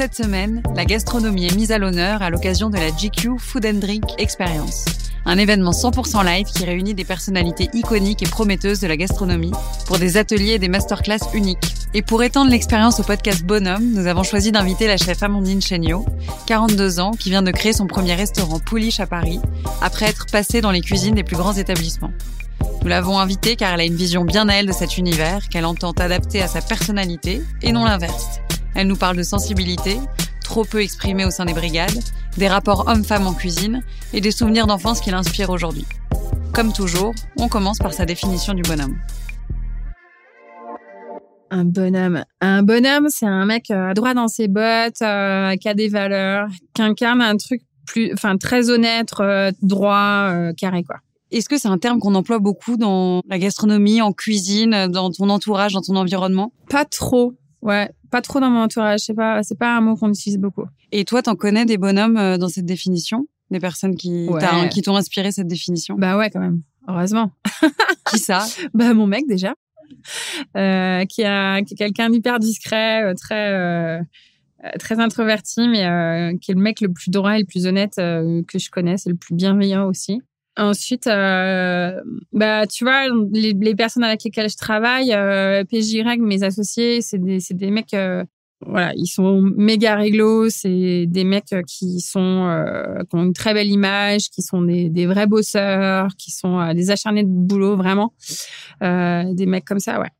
Cette semaine, la gastronomie est mise à l'honneur à l'occasion de la GQ Food and Drink Experience, un événement 100% live qui réunit des personnalités iconiques et prometteuses de la gastronomie pour des ateliers et des masterclass uniques. Et pour étendre l'expérience au podcast Bonhomme, nous avons choisi d'inviter la chef Amandine Chéniaud, 42 ans, qui vient de créer son premier restaurant Pouliche à Paris, après être passée dans les cuisines des plus grands établissements. Nous l'avons invitée car elle a une vision bien à elle de cet univers qu'elle entend adapter à sa personnalité et non l'inverse. Elle nous parle de sensibilité, trop peu exprimée au sein des brigades, des rapports hommes-femmes en cuisine et des souvenirs d'enfance qui l'inspirent aujourd'hui. Comme toujours, on commence par sa définition du bonhomme. Un bonhomme. Un bonhomme, c'est un mec euh, droit dans ses bottes, euh, qui a des valeurs, qui incarne un truc plus, enfin très honnête, euh, droit, carré quoi. Est-ce que c'est un terme qu'on emploie beaucoup dans la gastronomie, en cuisine, dans ton entourage, dans ton environnement? Pas trop, ouais, pas trop dans mon entourage. C'est pas, c'est pas un mot qu'on utilise beaucoup. Et toi, t'en connais des bonhommes euh, dans cette définition? Des personnes qui Ouais. t'as- qui t'ont inspiré cette définition? Bah ouais, quand même. Heureusement. Qui ça? Bah mon mec déjà, euh, qui, a, qui est quelqu'un d'hyper discret, euh, très euh, euh, très introverti, mais euh, qui est le mec le plus droit et le plus honnête que je connaisse, et le plus bienveillant aussi. Ensuite, euh, bah tu vois, les, les personnes avec lesquelles je travaille, euh, PJY, mes associés, c'est des des mecs. euh, voilà, ils sont méga réglo, c'est des mecs euh, qui sont euh, qui ont une très belle image, qui sont des, des vrais bosseurs, qui sont euh, des acharnés de boulot vraiment, euh, des mecs comme ça, ouais.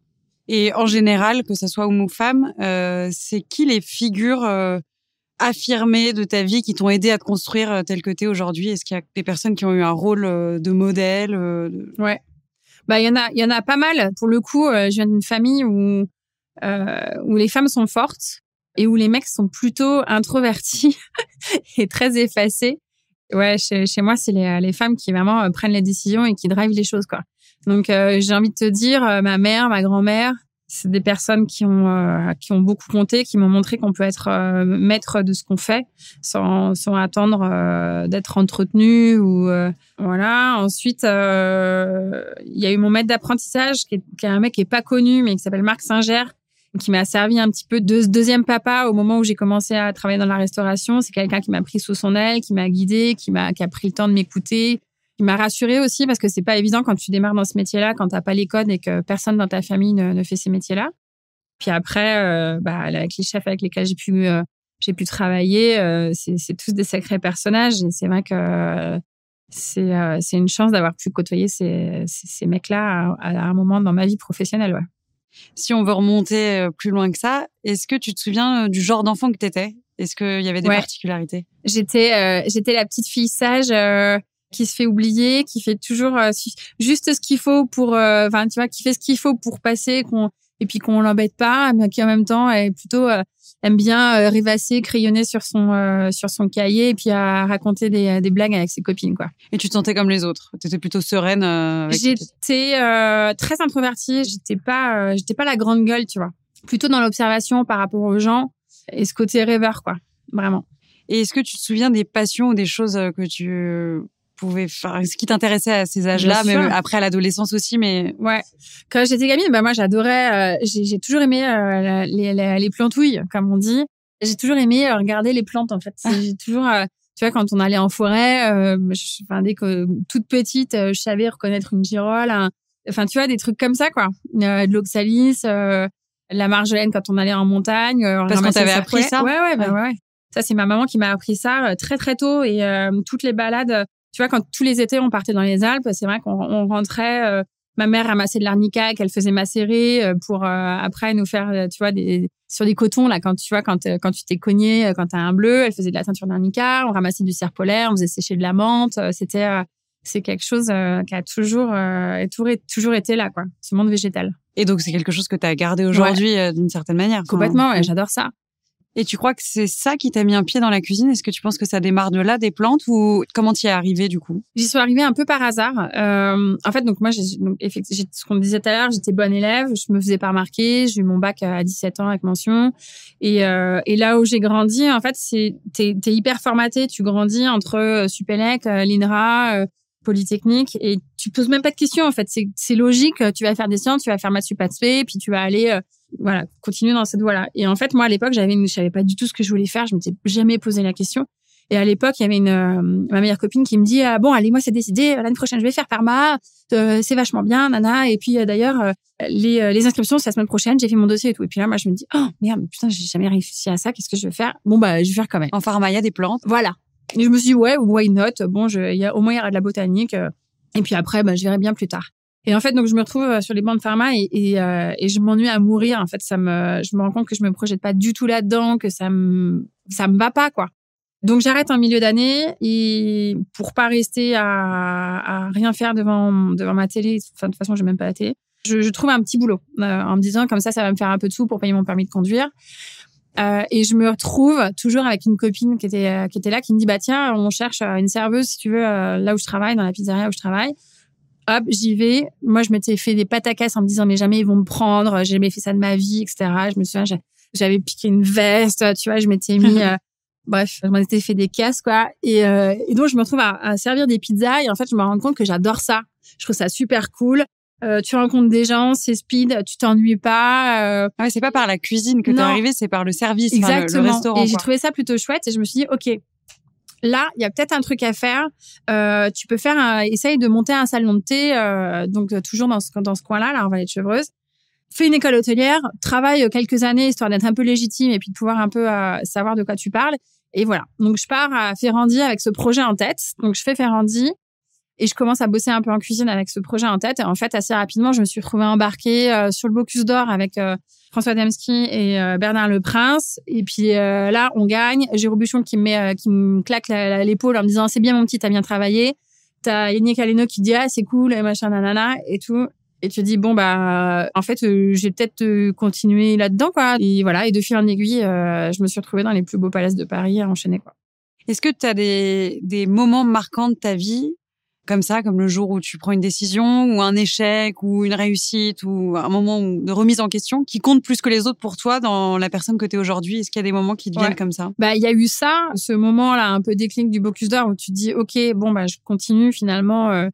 Et en général, que ce soit homme ou femme, c'est qui les figures affirmées de ta vie qui t'ont aidé à te construire euh, tel que t'es aujourd'hui? Est-ce qu'il y a des personnes qui ont eu un rôle euh, de modèle euh, Ouais. Bah il y en a il y en a pas mal pour le coup, je viens d'une famille où où les femmes sont fortes et où les mecs sont plutôt introvertis et très effacés. Ouais, chez, chez moi, c'est les, les femmes qui vraiment prennent les décisions et qui drivent les choses quoi. Donc j'ai envie de te dire ma mère, ma grand-mère, c'est des personnes qui ont euh, qui ont beaucoup compté, qui m'ont montré qu'on peut être euh, maître de ce qu'on fait sans sans attendre euh, d'être entretenu ou euh, voilà. Ensuite, euh, il y a eu mon maître d'apprentissage qui est, qui est un mec qui est pas connu mais qui s'appelle Marc Singer qui m'a servi un petit peu de deuxième papa au moment où j'ai commencé à travailler dans la restauration. C'est quelqu'un qui m'a pris sous son aile, qui m'a guidé, qui m'a qui a pris le temps de m'écouter, qui m'a rassuré aussi parce que c'est pas évident quand tu démarres dans ce métier-là, quand t'as pas les codes et que personne dans ta famille ne, ne fait ces métiers-là. Puis après, euh, bah, avec les chefs avec lesquels j'ai pu euh, j'ai pu travailler, euh, c'est tous des sacrés personnages et c'est vrai que euh, c'est une chance d'avoir pu côtoyer ces, ces, ces mecs-là à, à un moment dans ma vie professionnelle. Ouais. Si on veut remonter plus loin que ça, est-ce que tu te souviens du genre d'enfant que t'étais? Est-ce qu'il y avait des Ouais. particularités? J'étais j'étais la petite fille sage qui se fait oublier, qui fait toujours euh, juste ce qu'il faut pour, euh, enfin tu vois, qui fait ce qu'il faut pour passer, qu'on et puis qu'on l'embête pas, mais qui en même temps est plutôt euh, aime bien rêvasser, crayonner sur son sur son cahier et puis à raconter des, des blagues avec ses copines quoi. Et tu te sentais comme les autres? T'étais plutôt sereine euh, J'étais euh, très introvertie. J'étais pas, euh, j'étais pas la grande gueule, tu vois. Plutôt dans l'observation par rapport aux gens et ce côté rêveur, quoi. Vraiment. Et est-ce que tu te souviens des passions ou des choses que tu pouvais faire Ce qui t'intéressait à ces âges-là, même après à l'adolescence aussi, mais Ouais. Quand j'étais gamine, bah moi j'adorais. euh, j'ai, j'ai toujours aimé euh, les, les, les plantouilles, comme on dit. J'ai toujours aimé euh, regarder les plantes en fait. C'est- J'ai toujours. euh, tu vois, quand on allait en forêt, je, enfin, dès que toute petite, je savais reconnaître une girole, enfin, tu vois, des trucs comme ça, quoi. De l'oxalis, la marjolaine quand on allait en montagne. Parce qu'on t'avait appris ça? Ouais, ouais, bah, ouais. ouais. Ça, c'est ma maman qui m'a appris ça très très tôt et toutes les balades. Tu vois, quand tous les étés on partait dans les Alpes, c'est vrai qu'on on rentrait ma mère ramassait de l'arnica qu'elle faisait macérer euh, pour euh, après nous faire euh, tu vois des sur des cotons là quand tu vois quand quand tu t'es cogné quand t'as un bleu elle faisait de la teinture d'arnica on ramassait du cerf polaire on faisait sécher de la menthe c'était c'est quelque chose qui a toujours toujours été là quoi ce monde végétal. Et donc c'est quelque chose que tu as gardé aujourd'hui d'une certaine manière complètement ouais, j'adore ça et tu crois que c'est ça qui t'a mis un pied dans la cuisine? Est-ce que tu penses que ça démarre de là, des plantes, ou comment tu y es arrivé du coup? J'y suis arrivée un peu par hasard. Euh, en fait, donc moi, j'ai, donc, ce qu'on disait tout à l'heure, j'étais bonne élève, je me faisais pas remarquer, j'ai eu mon bac à 17 ans avec mention. Et, euh, et là où j'ai grandi, en fait, c'est t'es, hyper formaté. Tu grandis entre euh, Supélec, euh, l'INRA, euh, Polytechnique, et tu poses même pas de questions. En fait, c'est, logique. Tu vas faire des sciences, tu vas faire maths sup puis tu vas aller voilà, continuer dans cette voie-là. Et en fait, moi, à l'époque, j'avais, je savais pas du tout ce que je voulais faire. Je m'étais jamais posé la question. Et à l'époque, il y avait une euh, ma meilleure copine qui me dit ah, bon, allez, moi, c'est décidé. L'année prochaine, je vais faire Parma. Euh, c'est vachement bien, nana. Et puis euh, d'ailleurs, les, les inscriptions, c'est la semaine prochaine. J'ai fait mon dossier et tout. Et puis là, moi, je me dis oh merde, putain, j'ai jamais réussi à ça. Qu'est-ce que je vais faire? Bon bah, je vais faire quand même. En pharma, il y a des plantes. Voilà. Et je me suis dit ouais, why not? Bon, il y a au moins il y aura de la botanique. et puis après, bah, je verrai bien plus tard. Et en fait, donc je me retrouve euh, sur les bancs de pharma et, euh, et je m'ennuie à mourir. En fait, ça me, je me rends compte que je me projette pas du tout là-dedans, que ça me, ça me va pas quoi. Donc j'arrête en milieu d'année et pour pas rester à, à rien faire devant devant ma télé. Enfin de toute façon, j'ai même pas la télé. Je, je trouve un petit boulot euh, en me disant comme ça, ça va me faire un peu de sous pour payer mon permis de conduire. Euh, et je me retrouve toujours avec une copine qui était qui était là, qui me dit bah tiens, on cherche une serveuse si tu veux là où je travaille, dans la pizzeria où je travaille hop, j'y vais. Moi, je m'étais fait des pataquès en me disant, mais jamais ils vont me prendre, j'ai jamais fait ça de ma vie, etc. Je me souviens, j'avais piqué une veste, tu vois, je m'étais mis, euh, bref, je m'en étais fait des casses, quoi. Et, euh, et donc, je me retrouve à, servir des pizzas et en fait, je me rends compte que j'adore ça. Je trouve ça super cool. Euh, tu rencontres des gens, c'est speed, tu t'ennuies pas. Euh... Ouais, c'est pas par la cuisine que t'es arrivé, c'est par le service, Exactement. le, restaurant. Et j'ai trouvé ça plutôt chouette et je me suis dit, ok, là, il y a peut-être un truc à faire. Euh, tu peux faire, un, essaye de monter un salon de thé, euh, donc euh, toujours dans ce, dans ce coin-là, là, en Vallée de Chevreuse. Fais une école hôtelière, travaille quelques années histoire d'être un peu légitime et puis de pouvoir un peu savoir de quoi tu parles. Et voilà. Donc je pars à Ferrandi avec ce projet en tête. Donc je fais Ferrandi et je commence à bosser un peu en cuisine avec ce projet en tête. Et en fait, assez rapidement, je me suis retrouvée embarquée sur le Bocuse d'Or avec François Demski et euh, Bernard Le Prince. Et puis euh, là, on gagne. Jérôme Buchon qui me, met, euh, qui me claque l'épaule en me disant c'est bien mon petit, t'as bien travaillé. T'as Yannick Aleno qui dit ah c'est cool et machin nanana et tout. Et tu dis bon bah en fait j'ai peut-être continué là-dedans quoi. Et voilà et de fil en aiguille, je me suis retrouvée dans les plus beaux palaces de Paris à enchaîner quoi. Est-ce que tu as des, des moments marquants de ta vie comme ça, comme le jour où tu prends une décision ou un échec ou une réussite ou un moment de remise en question qui compte plus que les autres pour toi dans la personne que tu es aujourd'hui Est-ce qu'il y a des moments qui te viennent comme ça? Bah, il y a eu ça, ce moment-là un peu déclic du Bocuse d'Or où tu dis OK, bon bah je continue finalement euh,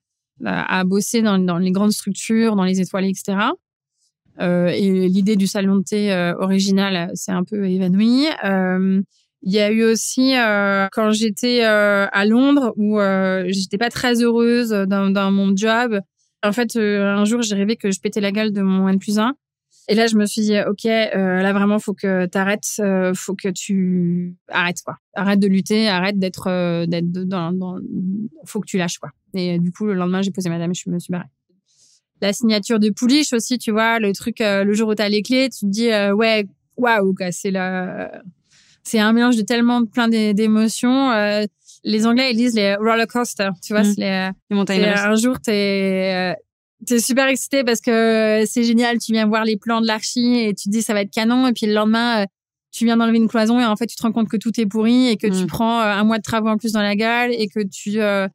à bosser dans, dans, les grandes structures, dans les étoiles, etc. Euh, et l'idée du salon de thé euh, original s'est un peu évanouie. Il y a eu aussi euh, quand j'étais euh, à Londres où euh, j'étais pas très heureuse dans, mon job. En fait, euh, un jour, j'ai rêvé que je pétais la gueule de mon N plus 1. Et là, je me suis dit, OK, là, vraiment, faut que tu arrêtes, faut que tu arrêtes, quoi. Arrête de lutter, arrête d'être, d'être dans, faut que tu lâches, quoi. Et du coup, le lendemain, j'ai posé madame et je me suis barrée. La signature de Pouliche aussi, tu vois, le truc, le jour où tu as les clés, tu te dis, ouais, waouh, c'est la, c'est un mélange de tellement plein d'émotions. Euh, les Anglais ils disent les roller coaster, tu vois, mm. c'est les, les montagnes russes. Un jour t'es euh, t'es super excité parce que c'est génial, tu viens voir les plans de l'archi et tu te dis ça va être canon et puis le lendemain euh, tu viens d'enlever une cloison et en fait tu te rends compte que tout est pourri et que tu mm. prends un mois de travaux en plus dans la gueule et que tu euh,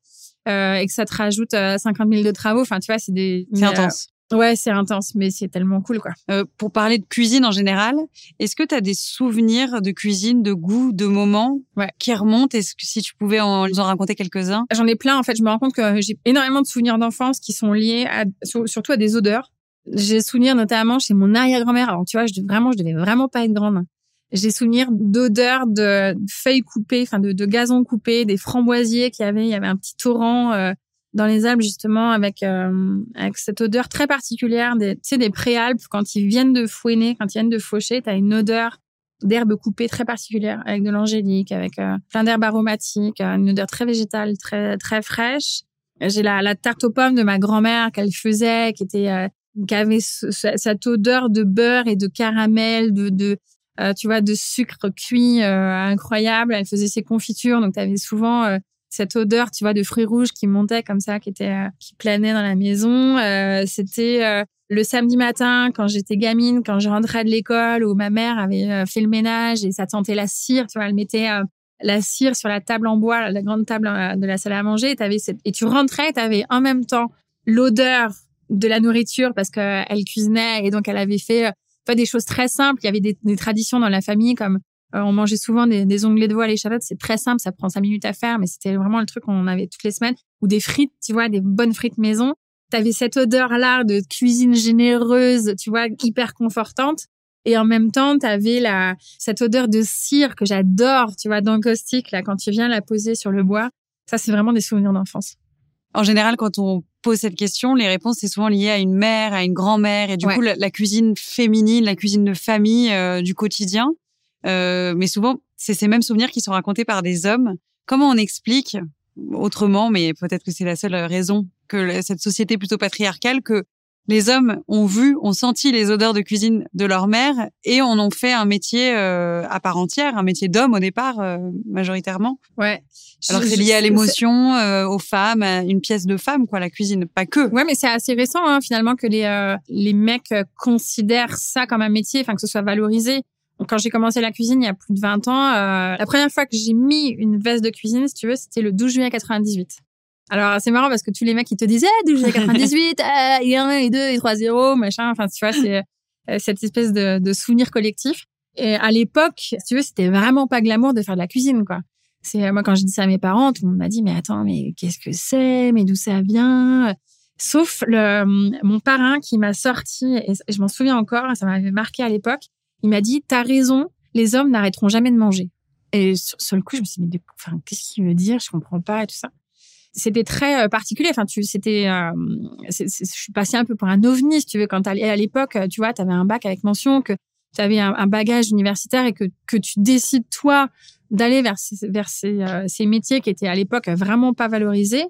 et que ça te rajoute 50 000 de travaux. Enfin, tu vois, c'est des. C'est intense. Ouais, c'est intense, mais c'est tellement cool, quoi. Euh, pour parler de cuisine en général, est-ce que tu as des souvenirs de cuisine, de goût, de moments qui remontent? Est-ce que si tu pouvais en, raconter quelques-uns? J'en ai plein, en fait. Je me rends compte que j'ai énormément de souvenirs d'enfance qui sont liés à, surtout à des odeurs. J'ai souvenir notamment chez mon arrière-grand-mère. Alors, tu vois, je, vraiment, je devais vraiment pas être grande. J'ai souvenir d'odeurs de feuilles coupées, enfin de, de gazon coupé, des framboisiers qu'il y avait. Il y avait un petit torrent euh, dans les Alpes justement avec euh, avec cette odeur très particulière des tu sais des préalpes quand ils viennent de fouiner, quand ils viennent de faucher, tu as une odeur d'herbes coupées très particulière avec de l'angélique, avec euh, plein d'herbes aromatiques, une odeur très végétale, très très fraîche. J'ai la, la tarte aux pommes de ma grand-mère qu'elle faisait, qui était qui avait cette odeur de beurre et de caramel, de, de euh, tu vois, de sucre cuit euh, incroyable. Elle faisait ses confitures, donc tu avais souvent euh, cette odeur, tu vois, de fruits rouges qui montait comme ça, qui était qui planait dans la maison. C'était le samedi matin quand j'étais gamine, quand je rentrais de l'école, où ma mère avait fait le ménage et ça sentait la cire, tu vois, elle mettait la cire sur la table en bois, la grande table de la salle à manger, et, avais cette... et tu rentrais, tu avais en même temps l'odeur de la nourriture parce qu'elle cuisinait et donc elle avait fait des choses très simples. Il y avait des traditions dans la famille comme euh, on mangeait souvent des, des onglets de veau à l'échalote. C'est très simple, ça prend cinq minutes à faire, mais c'était vraiment le truc qu'on avait toutes les semaines. Ou des frites, tu vois, des bonnes frites maison. T'avais cette odeur-là de cuisine généreuse, tu vois, hyper confortante. Et en même temps, t'avais la, cette odeur de cire que j'adore, tu vois, d'encaustique, là, quand tu viens la poser sur le bois. Ça, c'est vraiment des souvenirs d'enfance. En général, quand on pose cette question, les réponses c'est souvent lié à une mère, à une grand-mère, et du coup la, cuisine féminine, la cuisine de famille euh, du quotidien. Euh, mais souvent, c'est ces mêmes souvenirs qui sont racontés par des hommes. Comment on explique autrement, mais peut-être que c'est la seule raison que cette société plutôt patriarcale, que les hommes ont vu, ont senti les odeurs de cuisine de leur mère et en ont fait un métier euh, à part entière, un métier d'homme au départ euh, majoritairement? Ouais. Alors c'est lié à l'émotion, euh, aux femmes, à une pièce de femme quoi, la cuisine, pas que. Ouais, mais c'est assez récent hein, finalement que les les mecs considèrent ça comme un métier, enfin que ce soit valorisé. Quand j'ai commencé la cuisine il y a plus de 20 ans, la première fois que j'ai mis une veste de cuisine, si tu veux, c'était le 12 juillet 98. Alors, c'est marrant parce que tous les mecs, ils te disaient, eh, 12 98, euh, et 1, et 2, et 3, 0, machin. Enfin, tu vois, c'est euh, cette espèce de, de souvenir collectif. Et à l'époque, si tu veux, c'était vraiment pas glamour de faire de la cuisine, quoi. C'est moi quand je dis ça à mes parents, tout le monde m'a dit mais attends mais qu'est-ce que c'est, mais d'où ça vient? Sauf le mon parrain qui m'a sorti et je m'en souviens encore, ça m'avait marqué à l'époque. Il m'a dit t'as raison, les hommes n'arrêteront jamais de manger. Et sur, le coup je me suis dit mais enfin qu'est-ce qu'il veut dire? Je comprends pas et tout ça c'était très euh, particulier. Enfin, tu, c'était, euh, je suis passée un peu pour un ovni, si tu veux. Quand à l'époque, tu vois, tu avais un bac avec mention, que tu avais un, bagage universitaire et que, que tu décides, toi, d'aller vers, ces, vers ces, euh, ces métiers qui étaient à l'époque vraiment pas valorisés.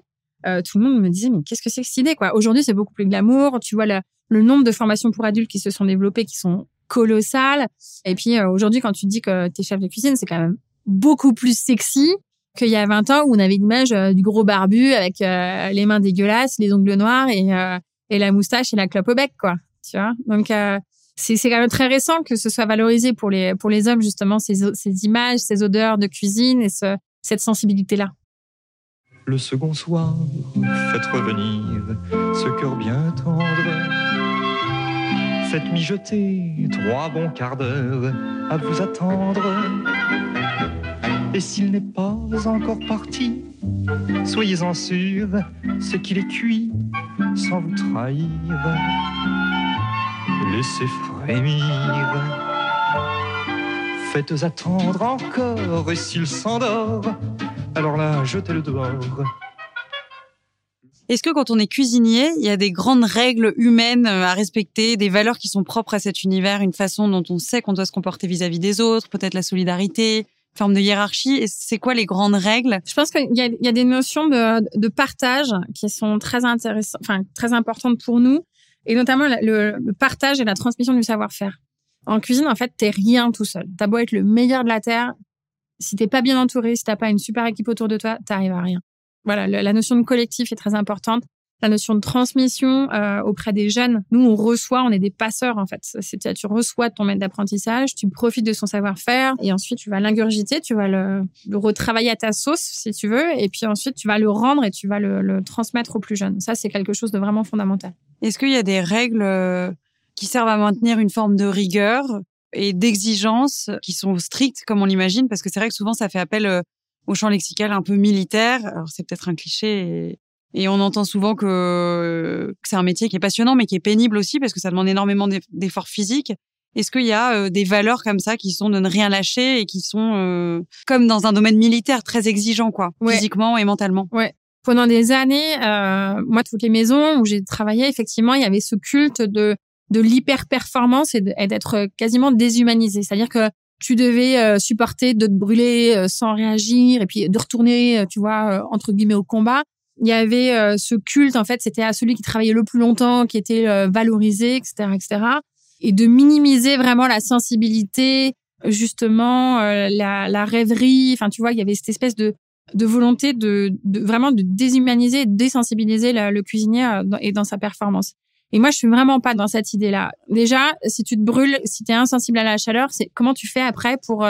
tout le monde me disait, mais qu'est-ce que c'est que cette idée, quoi? Aujourd'hui, c'est beaucoup plus glamour. Tu vois, le nombre de formations pour adultes qui se sont développées, qui sont colossales. Et puis, aujourd'hui, quand tu dis que tu es chef de cuisine, c'est quand même beaucoup plus sexy qu'il y a 20 ans où on avait l'image euh, du gros barbu avec euh, les mains dégueulasses, les ongles noirs et, euh, et la moustache et la clope au bec, quoi. Tu vois? Donc, c'est quand même très récent que ce soit valorisé pour les, pour les hommes, justement, ces, ces images, ces odeurs de cuisine et ce, cette sensibilité-là. Le second soir, faites revenir ce cœur bien tendre. Faites mijoter trois bons quarts d'heure à vous attendre. Et s'il n'est pas encore parti, soyez-en sûr, ce qu'il est cuit sans vous trahir. Laissez frémir. Faites attendre encore, et s'il s'endort, alors là, jetez-le dehors. Est-ce que quand on est cuisinier, il y a des grandes règles humaines à respecter, des valeurs qui sont propres à cet univers, une façon dont on sait qu'on doit se comporter vis-à-vis -vis des autres, peut-être la solidarité, forme de hiérarchie? C'est quoi les grandes règles? Je pense qu'il y a, des notions de, de, partage qui sont très intéressantes, enfin très importantes pour nous, et notamment le, le partage et la transmission du savoir-faire. En cuisine, en fait, t'es rien tout seul. T'as beau être le meilleur de la terre, si t'es pas bien entouré, si t'as pas une super équipe autour de toi, t'arrives à rien. Voilà, la notion de collectif est très importante la notion de transmission euh, auprès des jeunes. Nous, on reçoit, on est des passeurs en fait. C'est tu reçois ton maître d'apprentissage, tu profites de son savoir-faire et ensuite tu vas l'ingurgiter, tu vas le, le, retravailler à ta sauce si tu veux, et puis ensuite tu vas le rendre et tu vas le, le transmettre aux plus jeunes. Ça, c'est quelque chose de vraiment fondamental. Est-ce qu'il y a des règles euh, qui servent à maintenir une forme de rigueur et d'exigence qui sont strictes comme on l'imagine? Parce que c'est vrai que souvent ça fait appel euh, au champ lexical un peu militaire. Alors c'est peut-être un cliché et on entend souvent que, c'est un métier qui est passionnant, mais qui est pénible aussi parce que ça demande énormément d'efforts physiques. Est-ce qu'il y a des valeurs comme ça qui sont de ne rien lâcher et qui sont comme dans un domaine militaire très exigeant, quoi, physiquement et mentalement? Ouais. Pendant des années, moi, toutes les maisons où j'ai travaillé, effectivement, il y avait ce culte de de l'hyper performance et d'être quasiment déshumanisé. C'est-à-dire que tu devais supporter de te brûler sans réagir et puis de retourner, tu vois, entre guillemets au combat. Il y avait euh, ce culte en fait c'était à celui qui travaillait le plus longtemps qui était euh, valorisé etc etc et de minimiser vraiment la sensibilité justement euh, la, rêverie. Enfin tu vois il y avait cette espèce de volonté de, de vraiment de déshumaniser de désensibiliser le cuisinier et dans sa performance et moi je suis vraiment pas dans cette idée là déjà si tu te brûles si tu es insensible à la chaleur c'est comment tu fais après pour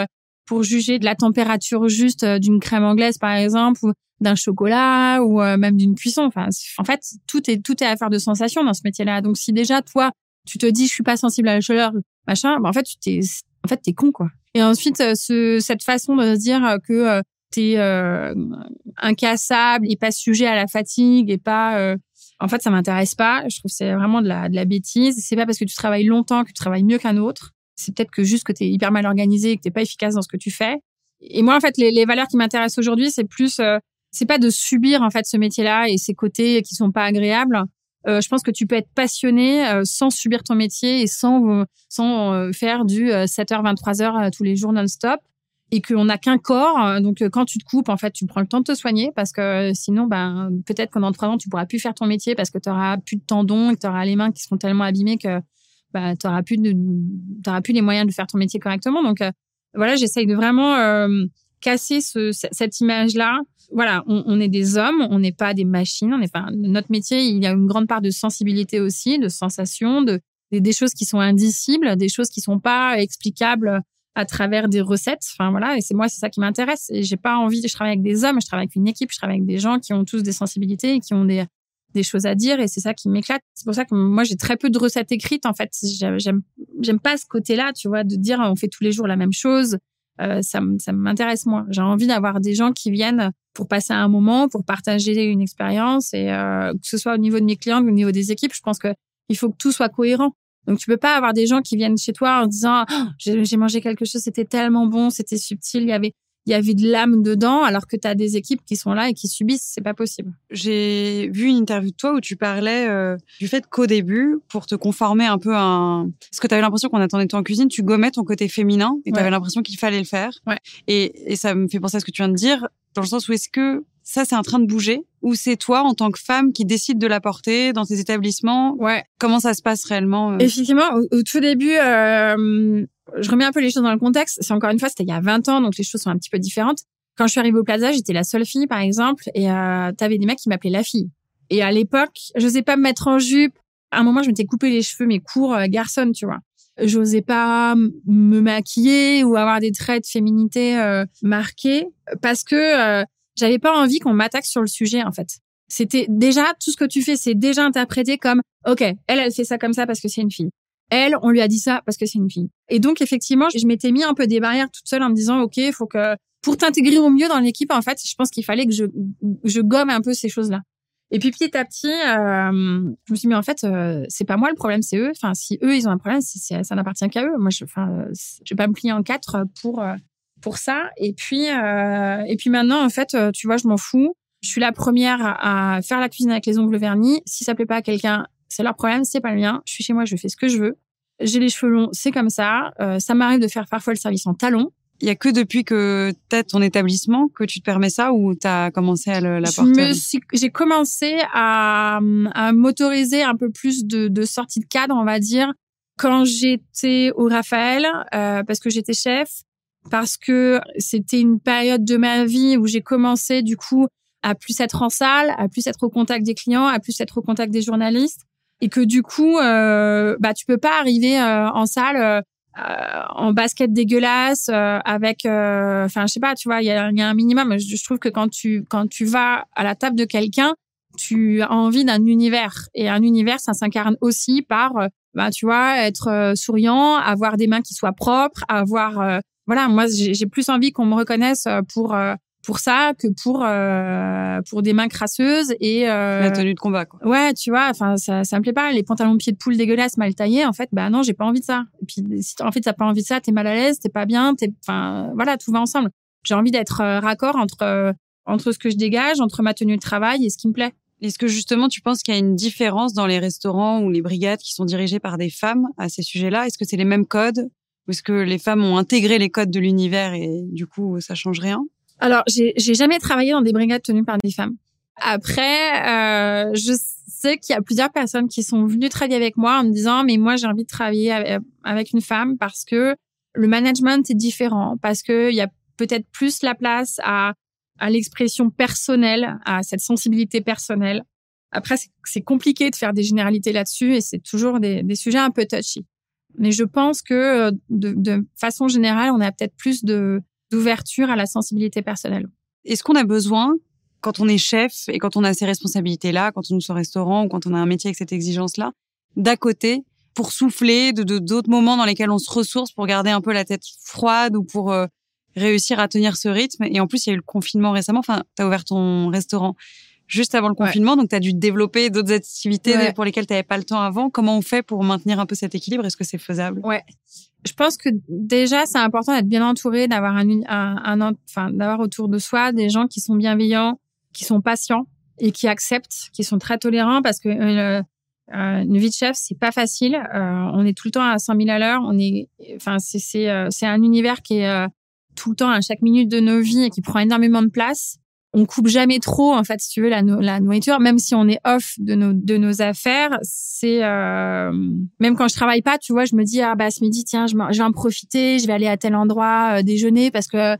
pour juger de la température juste d'une crème anglaise par exemple ou d'un chocolat ou euh, même d'une cuisson? Enfin, en fait, tout est tout est affaire de sensation dans ce métier-là. Donc, si déjà toi, tu te dis je suis pas sensible à la chaleur, machin, bah, en fait, tu t'es en fait t'es con quoi. Et ensuite, euh, ce, cette façon de dire que euh, t'es euh, incassable et pas sujet à la fatigue et pas en fait, ça m'intéresse pas. Je trouve que c'est vraiment de la, de la bêtise. C'est pas parce que tu travailles longtemps que tu travailles mieux qu'un autre. C'est peut-être que juste que tu es hyper mal organisé et que t'es pas efficace dans ce que tu fais. Et moi, en fait, les, valeurs qui m'intéressent aujourd'hui, c'est plus c'est pas de subir en fait ce métier-là et ses côtés qui sont pas agréables. Euh, je pense que tu peux être passionné euh, sans subir ton métier et sans euh, sans faire du 7h 23h tous les jours non-stop et qu'on n'a qu'un corps. Donc quand tu te coupes, en fait, tu prends le temps de te soigner parce que sinon, ben peut-être que dans trois ans, tu pourras plus faire ton métier parce que tu auras plus de tendons et que tu auras les mains qui seront tellement abîmées que bah, tu auras plus de plus les moyens de faire ton métier correctement. Donc voilà, j'essaye de vraiment casser ce, cette image-là voilà, on, est des hommes, on n'est pas des machines, on n'est pas notre métier. Il y a une grande part de sensibilité aussi, de sensation, de des, choses qui sont indicibles, des choses qui sont pas explicables à travers des recettes. Enfin voilà, et c'est moi c'est ça qui m'intéresse. Et j'ai pas envie. Je travaille avec des hommes, je travaille avec une équipe, je travaille avec des gens qui ont tous des sensibilités et qui ont des des choses à dire et c'est ça qui m'éclate. C'est pour ça que moi j'ai très peu de recettes écrites en fait. J'aime j'aime pas ce côté-là, tu vois, de dire on fait tous les jours la même chose. Euh, ça, ça m'intéresse moins. J'ai envie d'avoir des gens qui viennent pour passer un moment, pour partager une expérience et euh, que ce soit au niveau de mes clients au niveau des équipes, je pense que il faut que tout soit cohérent. Donc tu peux pas avoir des gens qui viennent chez toi en disant oh, j'ai mangé quelque chose, c'était tellement bon, c'était subtil, il y avait il y avait de l'âme dedans, alors que tu as des équipes qui sont là et qui subissent, c'est pas possible. J'ai vu une interview de toi où tu parlais euh, du fait qu'au début, pour te conformer un peu à un... Parce que tu avais l'impression qu'on attendait toi en cuisine, tu gommais ton côté féminin et tu avais l'impression qu'il fallait le faire. Ouais. Et, et ça me fait penser à ce que tu viens de dire, dans le sens où est-ce que ça, c'est en train de bouger ou c'est toi, en tant que femme, qui décide de l'apporter dans tes établissements? Ouais. Comment ça se passe réellement euh? Effectivement, au, tout début, euh, je remets un peu les choses dans le contexte. C'est encore une fois, c'était il y a 20 ans, donc les choses sont un petit peu différentes. Quand je suis arrivée au Plaza, j'étais la seule fille, par exemple, et euh, t'avais des mecs qui m'appelaient la fille. Et à l'époque, je n'osais pas me mettre en jupe. À un moment, je m'étais coupé les cheveux, mes courts euh, garçon, tu vois. J'osais pas me maquiller ou avoir des traits de féminité euh, marqués parce que j'avais pas envie qu'on m'attaque sur le sujet, en fait. C'était déjà tout ce que tu fais, c'est déjà interprété comme OK, elle, elle fait ça comme ça parce que c'est une fille. Elle, on lui a dit ça parce que c'est une fille. Et donc, effectivement, je m'étais mis un peu des barrières toute seule en me disant, OK, faut que, pour t'intégrer au mieux dans l'équipe, en fait, je pense qu'il fallait que je, gomme un peu ces choses-là. Et puis petit à petit, euh, je me suis mis en fait, euh, c'est pas moi le problème, c'est eux. Enfin, si eux ils ont un problème, ça n'appartient qu'à eux. Moi, je, enfin, je vais pas me plier en quatre pour euh, pour ça. Et puis euh, et puis maintenant, en fait, euh, tu vois, je m'en fous. Je suis la première à, faire la cuisine avec les ongles vernis. Si ça plaît pas à quelqu'un, c'est leur problème, c'est pas le mien. Je suis chez moi, je fais ce que je veux. J'ai les cheveux longs, c'est comme ça. Euh, ça m'arrive de faire parfois le service en talons. Il y a que depuis que tu as ton établissement que tu te permets ça ou tu as commencé à l'apporter J'ai commencé à, à m'autoriser un peu plus de, de sorties de cadre, on va dire, quand j'étais au Raphaël, euh, parce que j'étais chef, parce que c'était une période de ma vie où j'ai commencé du coup à plus être en salle, à plus être au contact des clients, à plus être au contact des journalistes et que du coup, euh, bah tu peux pas arriver euh, en salle euh, en basket dégueulasse euh, avec, enfin je sais pas, tu vois, il y a, y a, un minimum. Je, je, trouve que quand tu quand tu vas à la table de quelqu'un, tu as envie d'un univers et un univers, ça s'incarne aussi par, bah tu vois, être souriant, avoir des mains qui soient propres, avoir, voilà, moi j'ai plus envie qu'on me reconnaisse pour pour ça que pour euh, pour des mains crasseuses et euh, la tenue de combat quoi. Ouais, tu vois, enfin ça ça me plaît pas les pantalons de pied de poule dégueulasses mal taillés en fait, bah non, j'ai pas envie de ça. Et puis si en fait t'as pas envie de ça, t'es mal à l'aise, t'es pas bien, t'es enfin voilà, tout va ensemble. J'ai envie d'être euh, raccord entre euh, entre ce que je dégage, entre ma tenue de travail et ce qui me plaît. Est-ce que justement tu penses qu'il y a une différence dans les restaurants ou les brigades qui sont dirigées par des femmes à ces sujets-là? Est-ce que c'est les mêmes codes? Ou est-ce que les femmes ont intégré les codes de l'univers et du coup ça change rien? Alors, j'ai, jamais travaillé dans des brigades tenues par des femmes. Après, euh, je sais qu'il y a plusieurs personnes qui sont venues travailler avec moi en me disant, mais moi, j'ai envie de travailler avec une femme parce que le management est différent, parce que il y a peut-être plus la place à, à l'expression personnelle, à cette sensibilité personnelle. Après, c'est, compliqué de faire des généralités là-dessus et c'est toujours des, des sujets un peu touchy. Mais je pense que euh, de, de façon générale, on a peut-être plus de d'ouverture à la sensibilité personnelle. Est-ce qu'on a besoin, quand on est chef et quand on a ces responsabilités-là, quand on est au restaurant ou quand on a un métier avec cette exigence-là, d'à côté, pour souffler de d'autres moments dans lesquels on se ressource pour garder un peu la tête froide ou pour euh, réussir à tenir ce rythme? Et en plus, il y a eu le confinement récemment. Enfin, as ouvert ton restaurant juste avant le confinement, donc tu as dû développer d'autres activités pour lesquelles tu n'avais pas le temps avant. Comment on fait pour maintenir un peu cet équilibre? Est-ce que c'est faisable? Ouais, je pense que déjà c'est important d'être bien entouré, d'avoir un, un, un, enfin d'avoir autour de soi des gens qui sont bienveillants, qui sont patients et qui acceptent, qui sont très tolérants parce que euh, euh une vie de chef c'est pas facile. Euh, on est tout le temps à 5000 à l'heure. On est, enfin c'est c'est euh, c'est un univers qui est tout le temps à chaque minute de nos vies et qui prend énormément de place on coupe jamais trop en fait si tu veux la, nourriture même si on est off de nos de nos affaires c'est euh, même quand je travaille pas tu vois je me dis ah bah ce midi tiens je, vais en profiter je vais aller à tel endroit euh, déjeuner parce que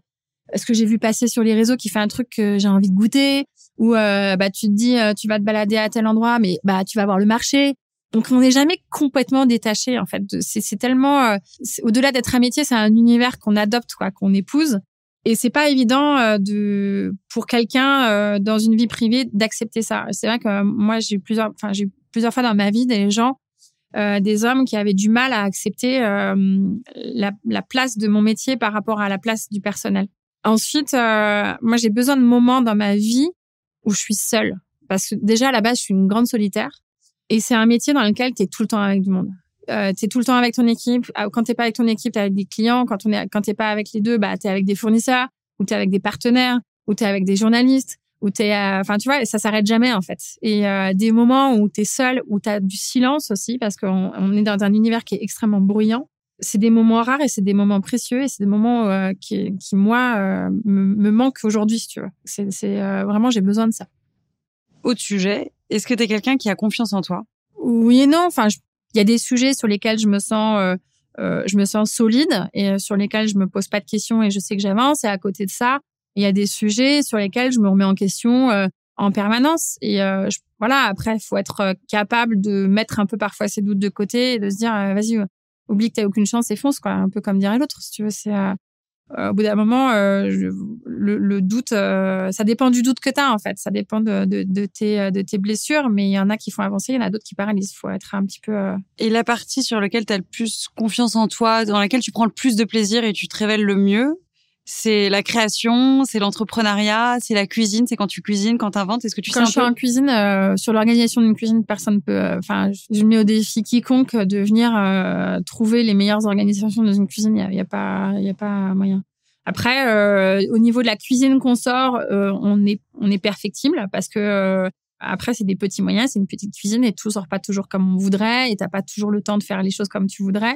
parce que j'ai vu passer sur les réseaux qui fait un truc que j'ai envie de goûter ou euh, bah tu te dis tu vas te balader à tel endroit mais bah tu vas voir le marché. Donc on n'est jamais complètement détaché en fait c'est tellement au-delà d'être un métier c'est un univers qu'on adopte quoi qu'on épouse et c'est pas évident euh, de pour quelqu'un euh, dans une vie privée d'accepter ça. C'est vrai que moi j'ai eu plusieurs, enfin j'ai eu plusieurs fois dans ma vie des gens, euh, des hommes qui avaient du mal à accepter la, la, place de mon métier par rapport à la place du personnel. Ensuite, moi j'ai besoin de moments dans ma vie où je suis seule, parce que déjà à la base je suis une grande solitaire, et c'est un métier dans lequel tu es tout le temps avec du monde euh, tu es tout le temps avec ton équipe. Ah, quand t'es pas avec ton équipe, t'es avec des clients. Quand on est, quand t'es pas avec les deux, bah t'es avec des fournisseurs, ou t'es avec des partenaires, ou t'es avec des journalistes, ou t'es, euh, enfin tu vois, ça s'arrête jamais en fait. Et euh, des moments où t'es seul, où t'as du silence aussi, parce qu'on on est dans un univers qui est extrêmement bruyant. C'est des moments rares et c'est des moments précieux et c'est des moments euh, qui, qui moi me, me manquent aujourd'hui, si tu veux. C'est, vraiment j'ai besoin de ça. Autre sujet, est-ce que t'es quelqu'un qui a confiance en toi? Oui et non. Enfin, je il y a des sujets sur lesquels je me sens euh, euh, je me sens solide et euh, sur lesquels je me pose pas de questions et je sais que j'avance. Et à côté de ça, il y a des sujets sur lesquels je me remets en question en permanence. Et voilà, après, faut être capable de mettre un peu parfois ses doutes de côté et de se dire, vas-y, oublie que t'as aucune chance et fonce, quoi. Un peu comme dirait l'autre, si tu veux. Euh, au bout d'un moment, euh, le, le, doute, euh, ça dépend du doute que tu as en fait. Ça dépend de, de, de, tes, de tes blessures, mais il y en a qui font avancer, il y en a d'autres qui paralysent. Il faut être un petit peu... Et la partie sur laquelle tu as le plus confiance en toi, dans laquelle tu prends le plus de plaisir et tu te révèles le mieux, c'est la création, c'est l'entrepreneuriat, c'est la cuisine, c'est quand tu cuisines, quand tu inventes. Est-ce que tu quand sais je suis en cuisine, euh, sur l'organisation d'une cuisine, personne peut. Euh, enfin, je mets au défi quiconque de venir euh, trouver les meilleures organisations dans une cuisine. Il y, a, pas, il y a pas moyen. Après, au niveau de la cuisine qu'on sort, on est on est perfectible parce que après c'est des petits moyens, c'est une petite cuisine et tout sort pas toujours comme on voudrait et t'as pas toujours le temps de faire les choses comme tu voudrais.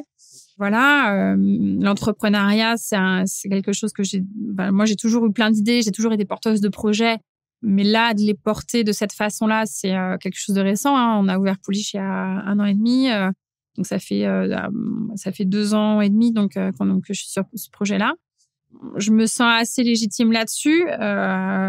Voilà, euh, l'entrepreneuriat, c'est quelque chose que j'ai. Ben, moi, j'ai toujours eu plein d'idées, j'ai toujours été porteuse de projets, mais là, de les porter de cette façon-là, c'est euh, quelque chose de récent. Hein. On a ouvert Pouliche il y a un an et demi, euh, donc ça fait ça fait deux ans et demi donc, que je suis sur ce projet-là. Je me sens assez légitime là-dessus,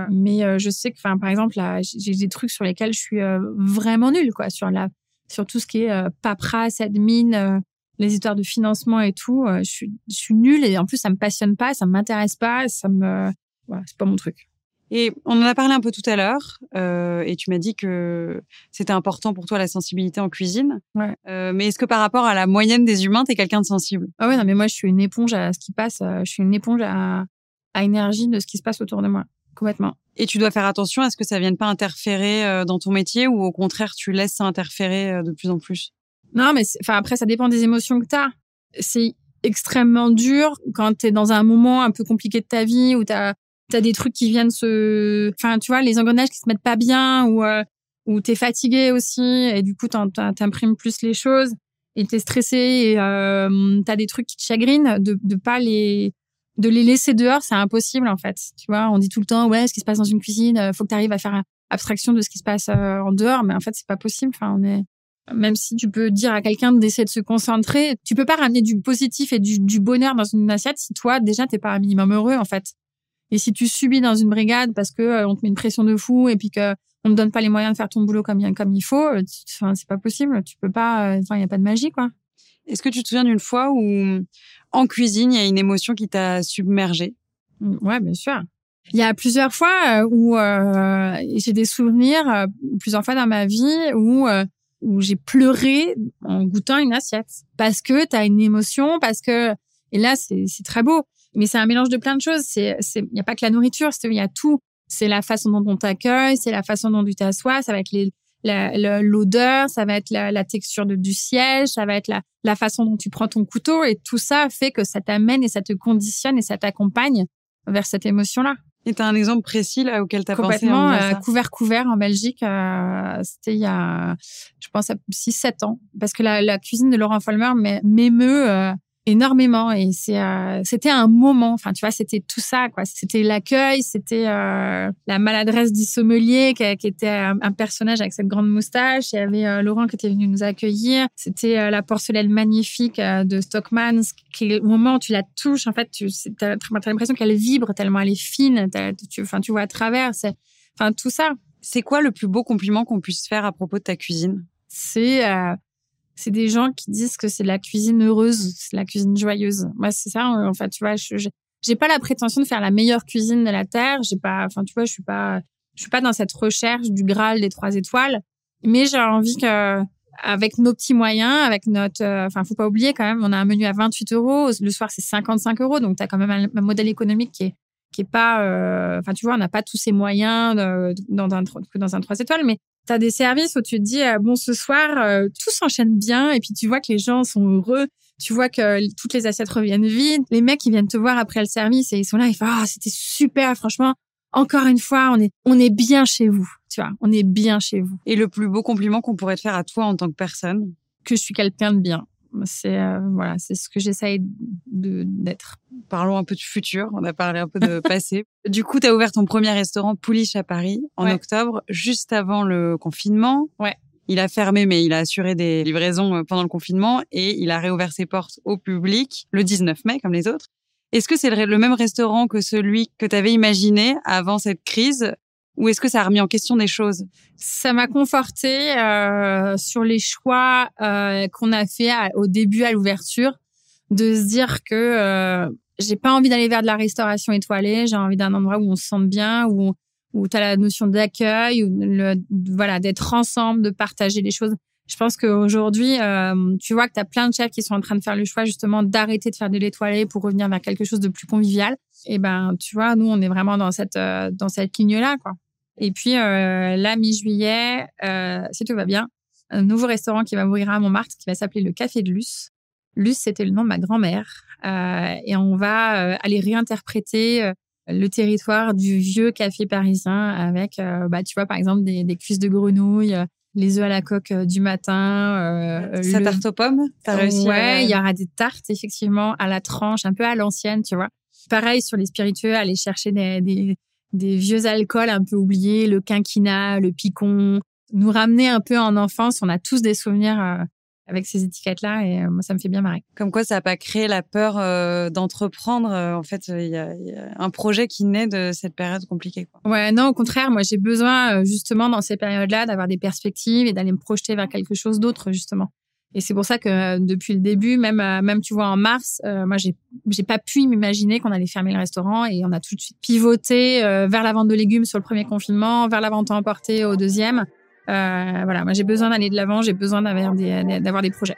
mais je sais que, par exemple, j'ai des trucs sur lesquels je suis vraiment nulle, quoi, sur la sur tout ce qui est paperasse, admin les histoires de financement et tout, euh, je, suis, je suis nulle et en plus ça me passionne pas, ça m'intéresse pas, ça me, voilà, c'est pas mon truc. Et on en a parlé un peu tout à l'heure, euh, et tu m'as dit que c'était important pour toi la sensibilité en cuisine. Ouais. Euh, mais est-ce que par rapport à la moyenne des humains, t'es quelqu'un de sensible? Ah ouais, non, mais moi je suis une éponge à ce qui passe. Euh, je suis une éponge à, à énergie de ce qui se passe autour de moi. complètement. Et tu dois faire attention à ce que ça vienne pas interférer euh, dans ton métier ou au contraire tu laisses ça interférer de plus en plus? Non, mais enfin après ça dépend des émotions que tu as. C'est extrêmement dur quand tu es dans un moment un peu compliqué de ta vie où tu as t'as des trucs qui viennent se enfin tu vois les engrenages qui se mettent pas bien ou euh, ou t'es fatigué aussi et du coup t'imprimes plus les choses et t'es stressé et euh, t'as des trucs qui te chagrinent de de pas les de les laisser dehors c'est impossible en fait tu vois on dit tout le temps ouais ce qui se passe dans une cuisine euh, faut que tu arrives à faire abstraction de ce qui se passe euh, en dehors mais en fait c'est pas possible enfin on est même si tu peux dire à quelqu'un d'essayer de se concentrer, tu peux pas ramener du positif et du, du bonheur dans une assiette si toi déjà t'es pas un minimum heureux en fait. Et si tu subis dans une brigade parce que euh, on te met une pression de fou et puis que on te donne pas les moyens de faire ton boulot comme comme il faut, euh, enfin c'est pas possible. Tu peux pas. Euh, enfin, il y a pas de magie quoi. Est-ce que tu te souviens d'une fois où en cuisine il y a une émotion qui t'a submergé mmh, Ouais, bien sûr. Il y a plusieurs fois où euh, j'ai des souvenirs, plusieurs fois dans ma vie où où j'ai pleuré en goûtant une assiette parce que tu as une émotion, parce que et là c'est très beau mais c'est un mélange de plein de choses. Il n'y a pas que la nourriture, il y a tout. C'est la façon dont on t'accueille, c'est la façon dont tu t'assois, ça va être l'odeur, ça va être la, texture du siège, ça va être la, la façon dont tu prends ton couteau. Et tout ça fait que ça t'amène et ça te conditionne et ça t'accompagne vers cette émotion-là. Et tu as un exemple précis là auquel tu as pensé Complètement, euh, couvert couvert en Belgique, euh, c'était il y a, je pense, 6-7 ans. Parce que la, la cuisine de Laurent Folmer m'émeut euh, énormément et c'est euh, c'était un moment enfin tu vois c'était tout ça quoi. C'était l'accueil c'était euh, la maladresse du sommelier qui, qui était un, personnage avec cette grande moustache. Il y avait euh, Laurent qui était venu nous accueillir. C'était la porcelaine magnifique de Stockman qui au moment où tu la touches en fait tu as, l'impression qu'elle vibre tellement elle est fine tu enfin tu vois à travers c'est enfin tout ça. C'est quoi le plus beau compliment qu'on puisse faire à propos de ta cuisine? C'est c'est des gens qui disent que c'est la cuisine heureuse, c'est la cuisine joyeuse. Moi, c'est ça. En fait, tu vois, je j'ai pas la prétention de faire la meilleure cuisine de la terre. J'ai pas, enfin, tu vois, je suis pas, je suis pas dans cette recherche du Graal des trois étoiles. Mais j'ai envie que, avec nos petits moyens, avec notre, euh, enfin, faut pas oublier quand même, on a un menu à 28 euros. Le soir, c'est 55 euros. Donc, tu as quand même un, modèle économique qui est, qui est pas, euh, enfin, tu vois, on n'a pas tous ces moyens dans un, dans un 3 étoiles, mais tu as des services où tu te dis, ah, bon, ce soir, euh, tout s'enchaîne bien, et puis tu vois que les gens sont heureux, tu vois que toutes les assiettes reviennent vides, les mecs, ils viennent te voir après le service et ils sont là, ils font, ah, c'était super, franchement, encore une fois, on est, on est bien chez vous, tu vois, on est bien chez vous. Et le plus beau compliment qu'on pourrait te faire à toi en tant que personne? Que je suis quelqu'un de bien. C'est euh, voilà, c'est ce que j'essaye d'être. Parlons un peu du futur. On a parlé un peu de passé. Du coup, tu as ouvert ton premier restaurant Pouliche à Paris en octobre, juste avant le confinement. Ouais. Il a fermé, mais il a assuré des livraisons euh, pendant le confinement et il a réouvert ses portes au public le 19 mai, comme les autres. Est-ce que c'est le même restaurant que celui que tu avais imaginé avant cette crise? Ou est-ce que ça a remis en question des choses? Ça m'a conforté euh, sur les choix euh, qu'on a fait au début à l'ouverture, de se dire que euh, j'ai pas envie d'aller vers de la restauration étoilée, j'ai envie d'un endroit où on se sente bien, où où tu as la notion d'accueil, ou le, voilà, d'être ensemble, de partager les choses. Je pense qu'aujourd'hui, euh, tu vois que tu as plein de chefs qui sont en train de faire le choix justement d'arrêter de faire de l'étoilé pour revenir vers quelque chose de plus convivial. Et ben, tu vois, nous, on est vraiment dans cette euh, dans cette ligne-là, quoi. Et puis euh, là, mi-juillet, euh, si tout va bien, un nouveau restaurant qui va ouvrir à Montmartre, qui va s'appeler le Café de Luce. Luce, c'était le nom de ma grand-mère. Euh, et on va euh, aller réinterpréter euh, le territoire du vieux café parisien avec, bah, tu vois, par exemple, des, des cuisses de grenouille, les œufs à la coque du matin. Euh, Sa tarte aux pommes, t'as réussi Ouais, il y aura des tartes, effectivement, à la tranche, un peu à l'ancienne, tu vois. Pareil sur les spiritueux, aller chercher des, des, des vieux alcools un peu oubliés, le quinquina, le picon, nous ramener un peu en enfance. On a tous des souvenirs euh, avec ces étiquettes-là et euh, moi, ça me fait bien marrer. Comme quoi, ça n'a pas créé la peur euh, d'entreprendre. en fait, il y, a, un projet qui naît de cette période compliquée. Quoi. Ouais, non, au contraire, moi, j'ai besoin justement dans ces périodes-là d'avoir des perspectives et d'aller me projeter vers quelque chose d'autre, justement. Et c'est pour ça que euh, depuis le début, même euh, même tu vois en mars, euh, moi j'ai j'ai pas pu m'imaginer qu'on allait fermer le restaurant et on a tout de suite pivoté vers la vente de légumes sur le premier confinement, vers la vente emportée au deuxième. voilà, moi j'ai besoin d'aller de l'avant, j'ai besoin d'avoir des d'avoir des projets.